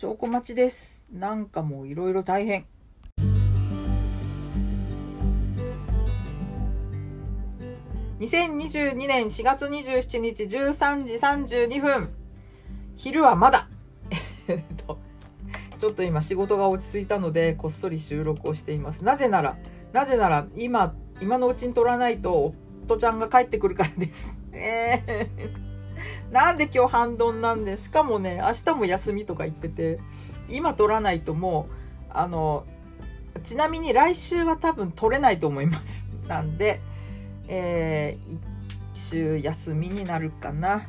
証拠待ちです。なんかもういろいろ大変。2022年4月27日13時32分。昼はまだ。え っと、ちょっと今仕事が落ち着いたので、こっそり収録をしています。なぜなら、なぜなら今、今のうちに撮らないと、夫ちゃんが帰ってくるからです。えー、なんで今日半ドンなんで、しかもね、明日も休みとか言ってて、今撮らないともう、あの、ちなみに来週は多分撮れないと思います。なんで、えー、一週休みになるかな。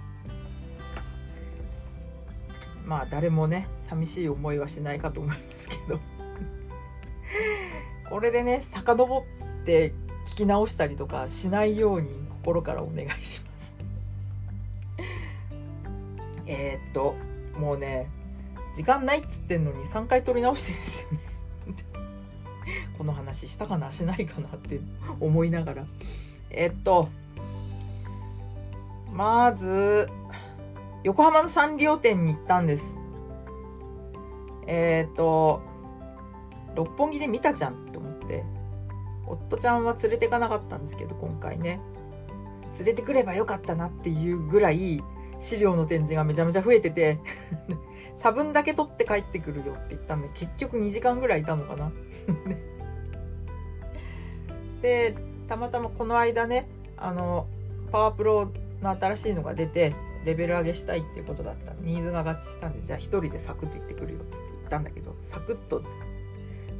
まあ誰もね、寂しい思いはしないかと思いますけど。これでね、遡って聞き直したりとかしないように心からお願いします。えーっと、もうね、時間ないっつってんのに3回撮り直してるんですよね。この話したかなしないかなって思いながら。えっと、まず、横浜のサンリオ店に行ったんです。えっと、六本木で見たじゃんと思って、夫ちゃんは連れてかなかったんですけど、今回ね。連れてくればよかったなっていうぐらい、資料の展示がめちゃめちゃ増えてて 差分だけ取って帰ってくるよって言ったんで、結局2時間ぐらいいたのかな で、たまたまこの間ね、あの、パワープロの新しいのが出て、レベル上げしたいっていうことだった。ニーズが合致したんで、じゃあ一人でサクッと行ってくるよって言ったんだけど、サクッと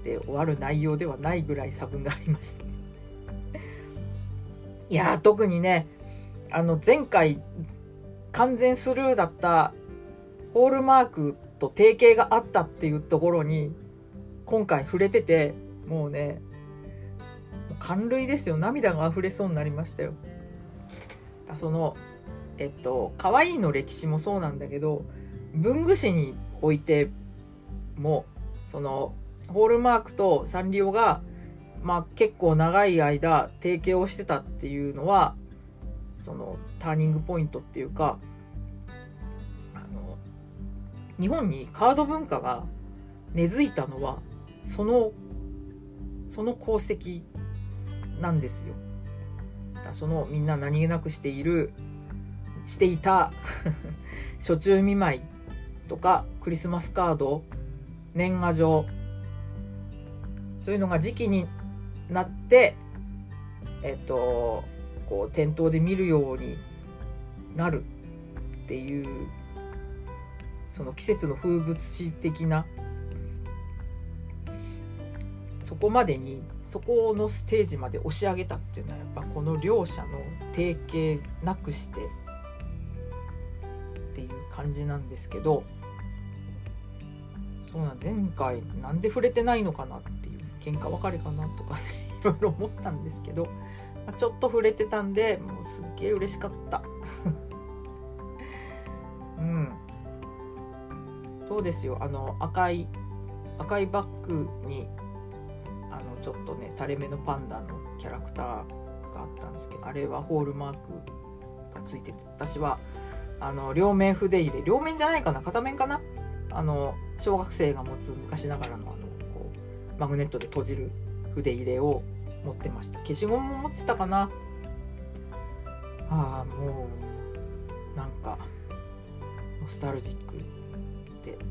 で終わる内容ではないぐらい差分がありました。いや、特にね、あの、前回、完全スルーだったホールマークと提携があったっていうところに、今回触れてて、もうね、感涙ですよ。涙が溢れそうになりましたよ。だその、えっと、可愛いの歴史もそうなんだけど、文具史においても、その、ホールマークとサンリオが、まあ結構長い間提携をしてたっていうのは、そのターニングポイントっていうか、あの、日本にカード文化が根付いたのは、その、その功績なんですよ。だそのみんな何気なくしている、していた 初中見舞いとかクリスマスカード、年賀状、そういうのが時期になって、えっと、こう店頭で見るようになるっていう、その季節の風物詩的な、そこまでにそこのステージまで押し上げたっていうのはやっぱこの両者の提携なくしてっていう感じなんですけどそうなん前回なんで触れてないのかなっていう喧嘩別れかなとかね いろいろ思ったんですけど、まあ、ちょっと触れてたんでもうすっげえ嬉しかった。うん。そうですよ。あの赤い赤いバッグにあのちょっとね垂れ目のパンダのキャラクターがあったんですけどあれはホールマークがついてて私はあの両面筆入れ両面じゃないかな片面かな？あの小学生が持つ昔ながらのあのこうマグネットで閉じる筆入れを持ってました。消しゴムも持ってたかな。ああもうなんかノスタルジックで。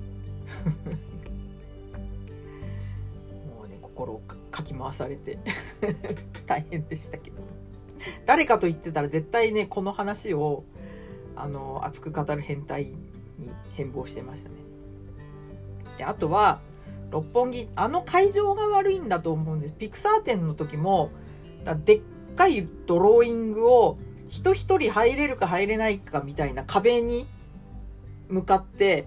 もうね心をかき回されて。大変でしたけど。誰かと言ってたら絶対ねこの話をあの熱く語る変態に変貌してましたね。であとは六本木あの会場が悪いんだと思うんです。ピクサー展の時もだでっかいドローイングを人一人入れるか入れないかみたいな壁に向かって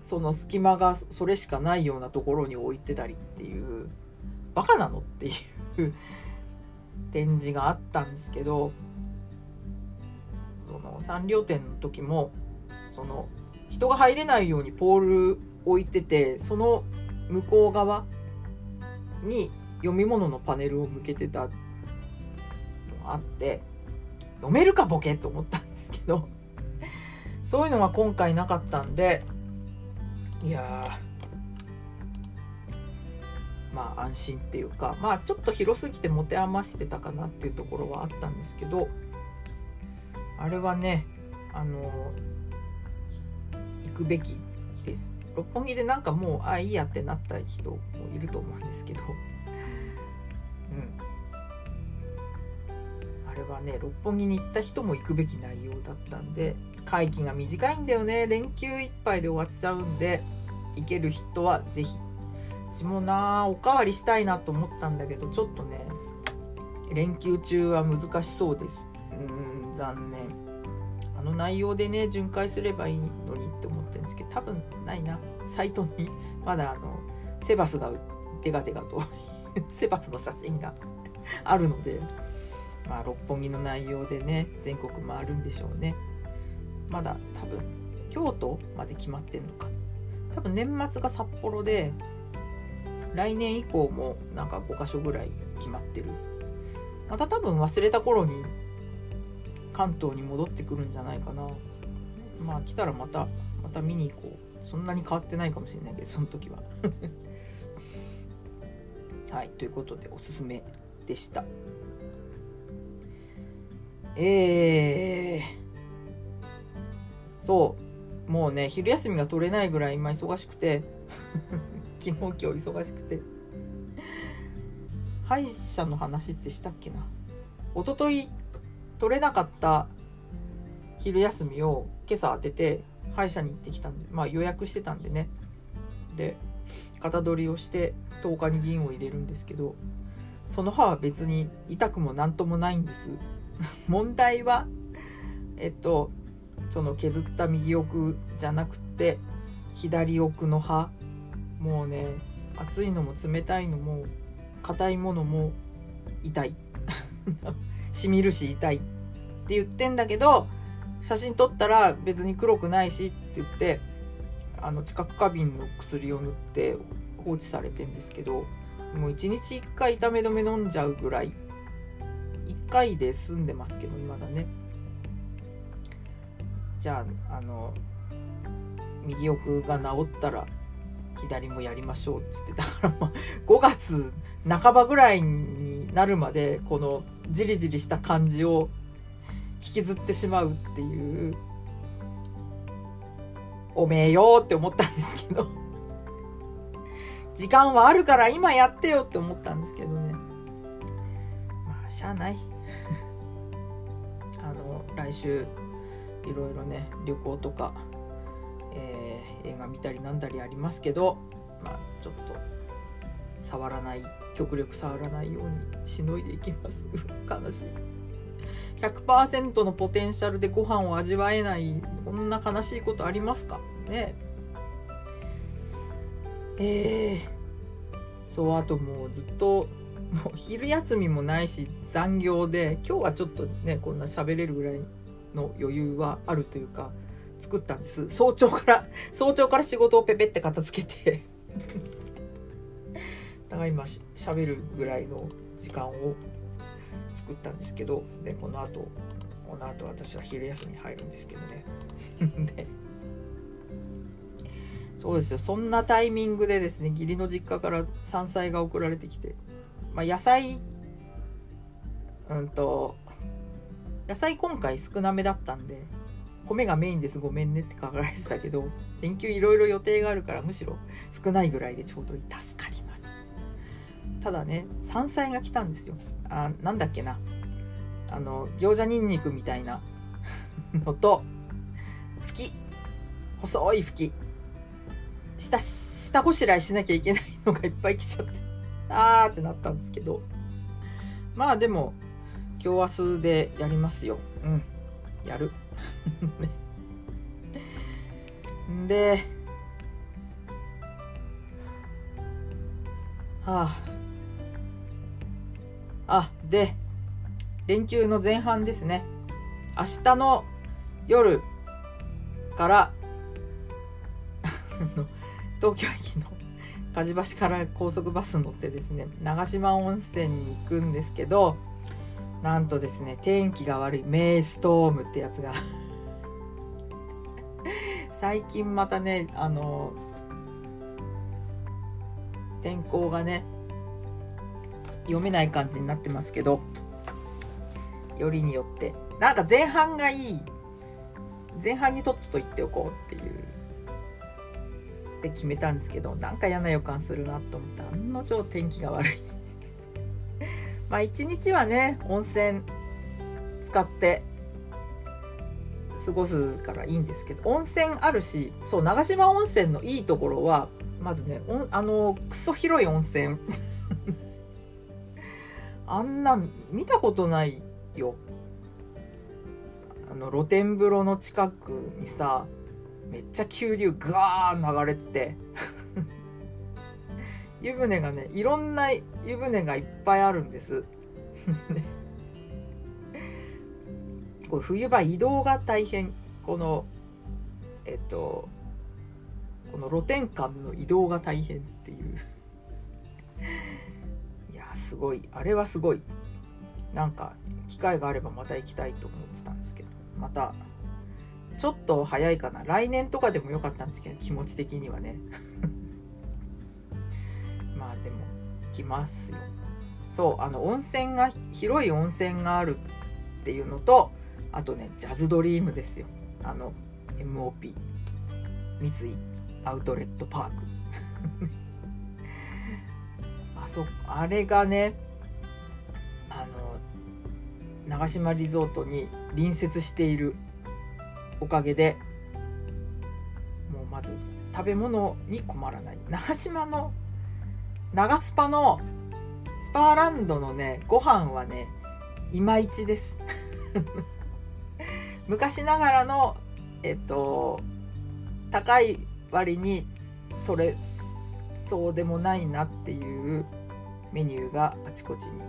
その隙間がそれしかないようなところに置いてたりっていうバカなのっていう展示があったんですけどそのサンリオ展の時もその人が入れないようにポール置いててその向こう側に読み物のパネルを向けてたのがあって読めるかボケと思ったんですけど そういうのが今回なかったんでいやまあ安心っていうかまあちょっと広すぎて持て余してたかなっていうところはあったんですけどあれはねあの行くべきです。六本木でなんかもうあいいやってなった人もいると思うんですけど。うん。あれはね六本木に行った人も行くべき内容だったんで会期が短いんだよね。連休いっぱいで終わっちゃうんで行ける人は是非私もなおかわりしたいなと思ったんだけどちょっとね連休中は難しそうです。うん残念。あの内容でね巡回すればいいのって思ってるんですけど多分ないな。サイトにまだあのセバスがデカデカと セバスの写真があるのでまあ六本木の内容でね全国回るんでしょうね。まだ多分京都まで決まってんのか。多分年末が札幌で来年以降もなんか5箇所ぐらい決まってる。また多分忘れた頃に関東に戻ってくるんじゃないかな。まあ来たらまたまた見に行こう。そんなに変わってないかもしれないけどその時は。はいということでおすすめでした。えー、そう。もうね昼休みが取れないぐらい今忙しくて。昨日今日忙しくて。歯医者の話ってしたっけな。一昨日取れなかった昼休みを今朝当てて歯医者に行ってきたんでまあ予約してたんでね。で型取りをして10日に銀を入れるんですけどその歯は別に痛くも何ともないんです。問題はえっとその削った右奥じゃなくて左奥の歯。もうね熱いのも冷たいのも硬いものも痛い。しみるし痛いって言ってんだけど写真撮ったら別に黒くないしって言ってあの知覚過敏の薬を塗って放置されてんですけどもう1日1回痛め止め飲んじゃうぐらい1回で済んでますけどまだね。じゃああの右奥が治ったら左もやりましょうっつってだからまあ5月半ばぐらいになるまでこのじりじりした感じを引きずってしまうっていう。おめえよって思ったんですけど。時間はあるから今やってよって思ったんですけどね。まあしゃあない。あの来週いろいろね旅行とかえー、映画見たりなんだりありますけど、まあ、ちょっと触らない極力触らないようにしのいでいきます。悲しい。100%のポテンシャルでご飯を味わえないこんな悲しいことありますか？ね。えー、そうあともうずっともう昼休みもないし残業で今日はちょっとねこんな喋れるぐらいの余裕はあるというか作ったんです。早朝から、早朝から仕事をペペって片付けてだから今しゃべるぐらいの時間を作ったんですけど、で、この後、この後私は昼休みに入るんですけどね。で、そうですよ。そんなタイミングでですね、義理の実家から山菜が送られてきて、まあ、野菜、うんと、野菜今回少なめだったんで、米がメインですごめんねって書かれてたけど連休いろいろ予定があるからむしろ少ないぐらいでちょうどいい助かりますただね山菜が来たんですよあなんだっけな。あの餃子にんにくみたいな。のと吹き。細い吹き。下下ごしらえしなきゃいけないのがいっぱい来ちゃって。あーってなったんですけど。まあでも今日明日でやりますよ。うん。やる。で、はあ。あ、で、連休の前半ですね。明日の夜から東京駅の梶橋から高速バス乗ってですね、長島温泉に行くんですけど、なんとですね、天気が悪いメイストームってやつが 最近またね、あの、天候がね読めない感じになってますけどよりによって。なんか前半がいい。前半にとっとと言っておこうっていう。で決めたんですけどなんか嫌な予感するなと思って案の定天気が悪い。まあ一日はね温泉使って過ごすからいいんですけど温泉あるしそう長島温泉のいいところはまずねあのクソ広い温泉。あんな見たことないよ。あの露天風呂の近くにさめっちゃ急流ガー流れてて。湯船がねいろんな湯船がいっぱいあるんです。これ冬場移動が大変。このえっとこの露天間の移動が大変っていう。すごいあれはすごい。なんか機会があればまた行きたいと思ってたんですけど。またちょっと早いかな。来年とかでもよかったんですけど気持ち的にはね。まあでも行きますよ。そうあの温泉が広い温泉があるっていうのとあとねジャズドリームですよ。あの MOP 三井アウトレットパーク。そあれがねあの長島リゾートに隣接しているおかげでもうまず食べ物に困らない。長島の長スパのスパーランドのねご飯はねいまいちです。昔ながらのえっと高い割にそれそうでもないなっていうメニューがあちこちに。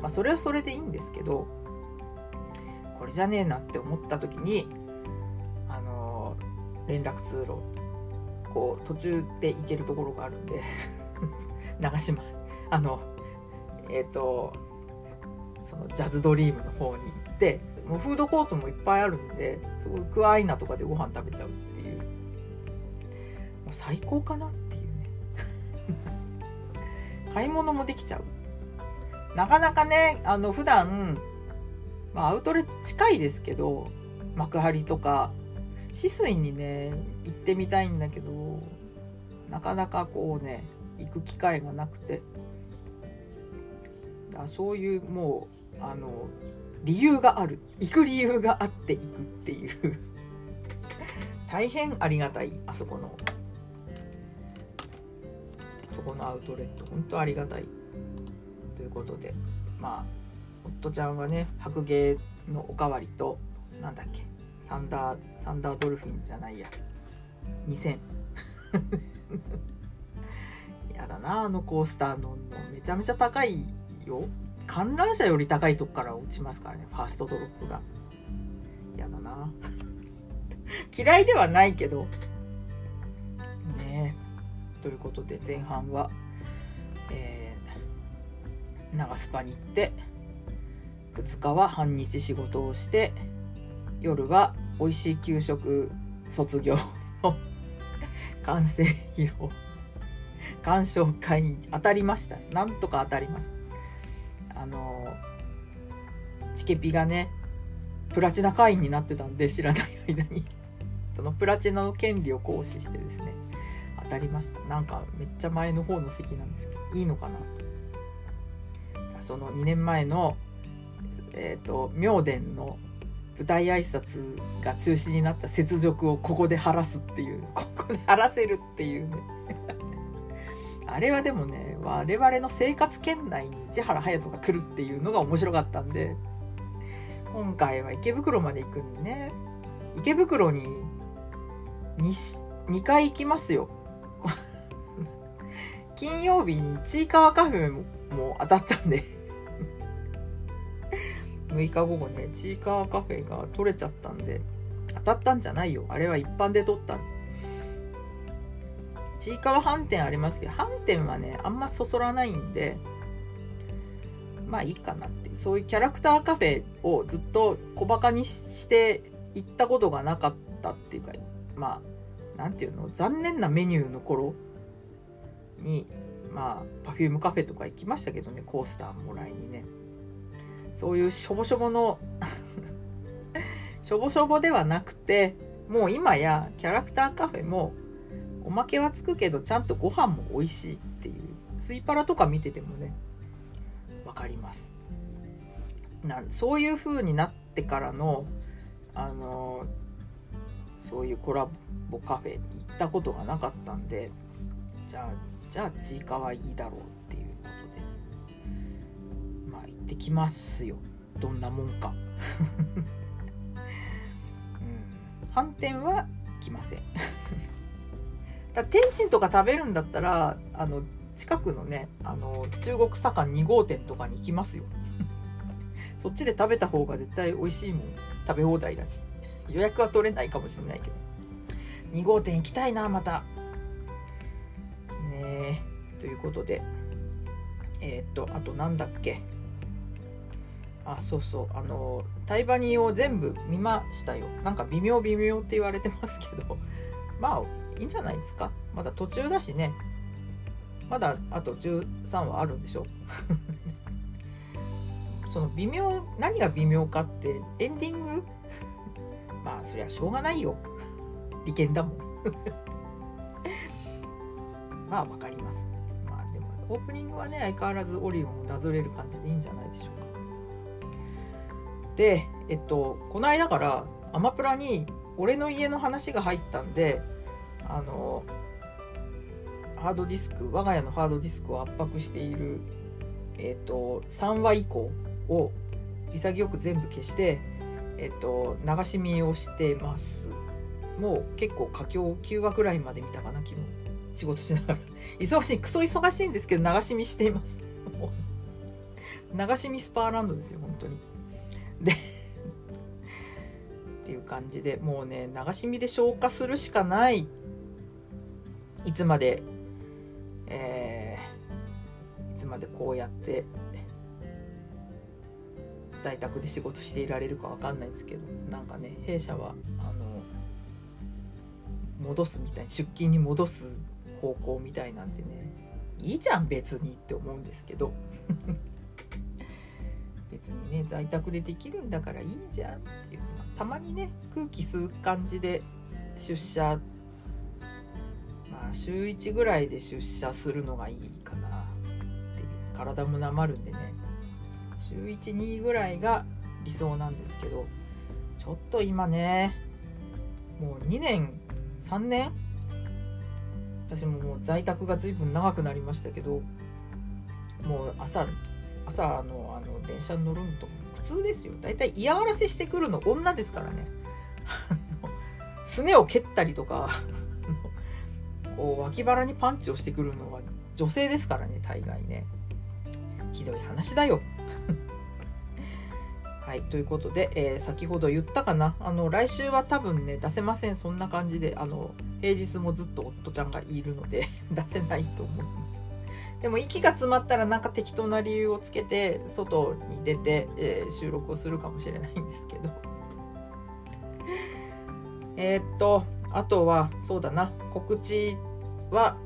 まあそれはそれでいいんですけどこれじゃねえなって思った時にあの連絡通路こう途中で行けるところがあるんで 長島あのえっ、ー、とそのジャズドリームの方に行ってもうフードコートもいっぱいあるんですごいクアイナとかでご飯食べちゃうっていう。もう最高かなって買い物もできちゃう。なかなかねあの普段まあアウトレット近いですけど幕張とか止水にね行ってみたいんだけどなかなかこうね行く機会がなくて。だそういうもうあの理由がある。行く理由があって行くっていう。大変ありがたいあそこの。そこのアウトレット本当ありがたいということで。まあ夫ちゃんはね白芸のおかわりとなんだっけサンダーサンダードルフィンじゃないや。2000 やだなあのコースターのめちゃめちゃ高いよ。観覧車より高いとこから落ちますからねファーストドロップが。やだな。嫌いではないけどということで前半はえー、長スパに行って2日は半日仕事をして夜は美味しい給食卒業の 完成披露。鑑賞会に当たりました。なんとか当たりました。あのチケピがねプラチナ会員になってたんで知らない間に。そのプラチナの権利を行使してですね当たりました。なんかめっちゃ前の方の席なんですけどいいのかな？その2年前のえっ、ー、と妙殿の舞台挨拶が中止になった雪辱をここで晴らすっていう ここで晴らせるっていうね。あれはでもね我々の生活圏内に市原隼人が来るっていうのが面白かったんで今回は池袋まで行くんでね。池袋に 2, 2回行きますよ。金曜日にちいかわカフェも当たったんで。6日後後ねちいかわカフェが取れちゃったんで。当たったんじゃないよ。あれは一般で取ったんちいかわ飯店ありますけど飯店はねあんまそそらないんでまあいいかなってそういうキャラクターカフェをずっと小バカにして行ったことがなかったっていうかまあなんていうの？残念なメニューの頃にまあ Perfume カフェとか行きましたけどねコースターもらいにね。そういうしょぼしょぼの しょぼしょぼではなくてもう今やキャラクターカフェもおまけはつくけどちゃんとご飯も美味しいっていうスイパラとか見ててもね分かります。なそういう風になってからのあのそういうコラボカフェに行ったことがなかったんでじゃあじゃあちいかわいいだろうっていうことで。まあ行ってきますよ。どんなもんか。うん。反転は来ません。だ天津とか食べるんだったらあの近くのねあの中国左官2号店とかに行きますよ。そっちで食べた方が絶対美味しいもん。食べ放題だし。予約は取れないかもしれないけど。2号店行きたいなまた。ねえ。ということで。えー、っとあとなんだっけ。あそうそう。あのタイバニーを全部見ましたよ。なんか微妙微妙って言われてますけど。まあいいんじゃないですか。まだ途中だしね。まだあと13話あるんでしょ。その微妙何が微妙かってエンディング？まあそりゃしょうがないよ。利権だもん。まあわかります。まあでもオープニングはね相変わらずオリオンをなぞれる感じでいいんじゃないでしょうか。でえっとこの間からアマプラに俺の家の話が入ったんであのハードディスク我が家のハードディスクを圧迫しているえっと3話以降を潔く全部消してえっと流し見をしてます。もう結構佳境9話くらいまで見たかな昨日。仕事しながら。忙しいクソ忙しいんですけど流し見しています。流し見スパーランドですよ本当に。で っていう感じでもうね流し見で消化するしかない。いつまでえー、いつまでこうやって在宅で仕事していられるかわかんないですけどなんかね弊社はあの戻すみたいに出勤に戻す方向みたいなんでねいいじゃん別にって思うんですけど。別にね在宅でできるんだからいいじゃんっていうたまにね空気吸う感じで出社まあ週1ぐらいで出社するのがいいかなっていう体もなまるんでね。週12ぐらいが理想なんですけどちょっと今ねもう2年3年？私ももう在宅が随分長くなりましたけどもう朝朝のあの電車に乗るのと普通ですよ。大体嫌がらせしてくるの女ですからね。すねを蹴ったりとかこう脇腹にパンチをしてくるのは女性ですからね大概ね。ひどい話だよ。はい、ということで、えー、先ほど言ったかな。あの来週は多分ね出せません。そんな感じであの平日もずっと夫ちゃんがいるので 出せないと思います。でも息が詰まったらなんか適当な理由をつけて外に出て、えー、収録をするかもしれないんですけど。えっとあとはそうだな。告知は、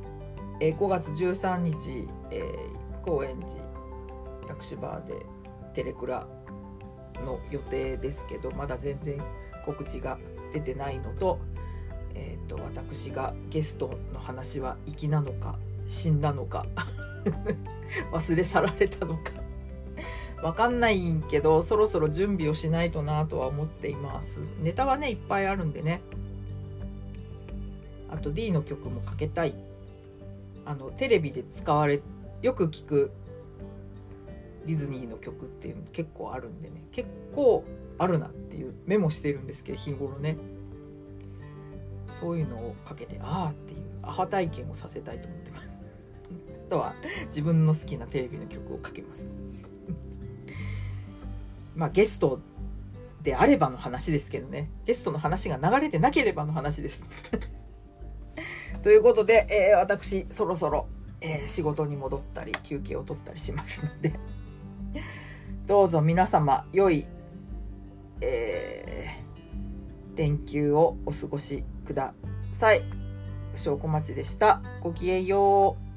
えー、5月13日、えー、高円寺薬師場でテレクラの予定ですけどまだ全然告知が出てないのと,、えーと、私がゲストの話は粋なのか死んだのか 忘れ去られたのかわかんないんけどそろそろ準備をしないとなとは思っています。ネタはねいっぱいあるんでね。あと D の曲もかけたい。あのテレビで使われよく聞くディズニーの曲っていうの結構あるんでね結構あるなっていうメモしてるんですけど日頃ね。そういうのをかけてああっていうアハ体験をさせたいと思ってます。あとは自分の好きなテレビの曲をかけます。まあゲストであればの話ですけどね。ゲストの話が流れてなければの話です。ということで、えー、私そろそろ、えー、仕事に戻ったり休憩を取ったりしますので。どうぞ皆様良い、えー、連休をお過ごしください。不祥小町でした。ごきげんよう。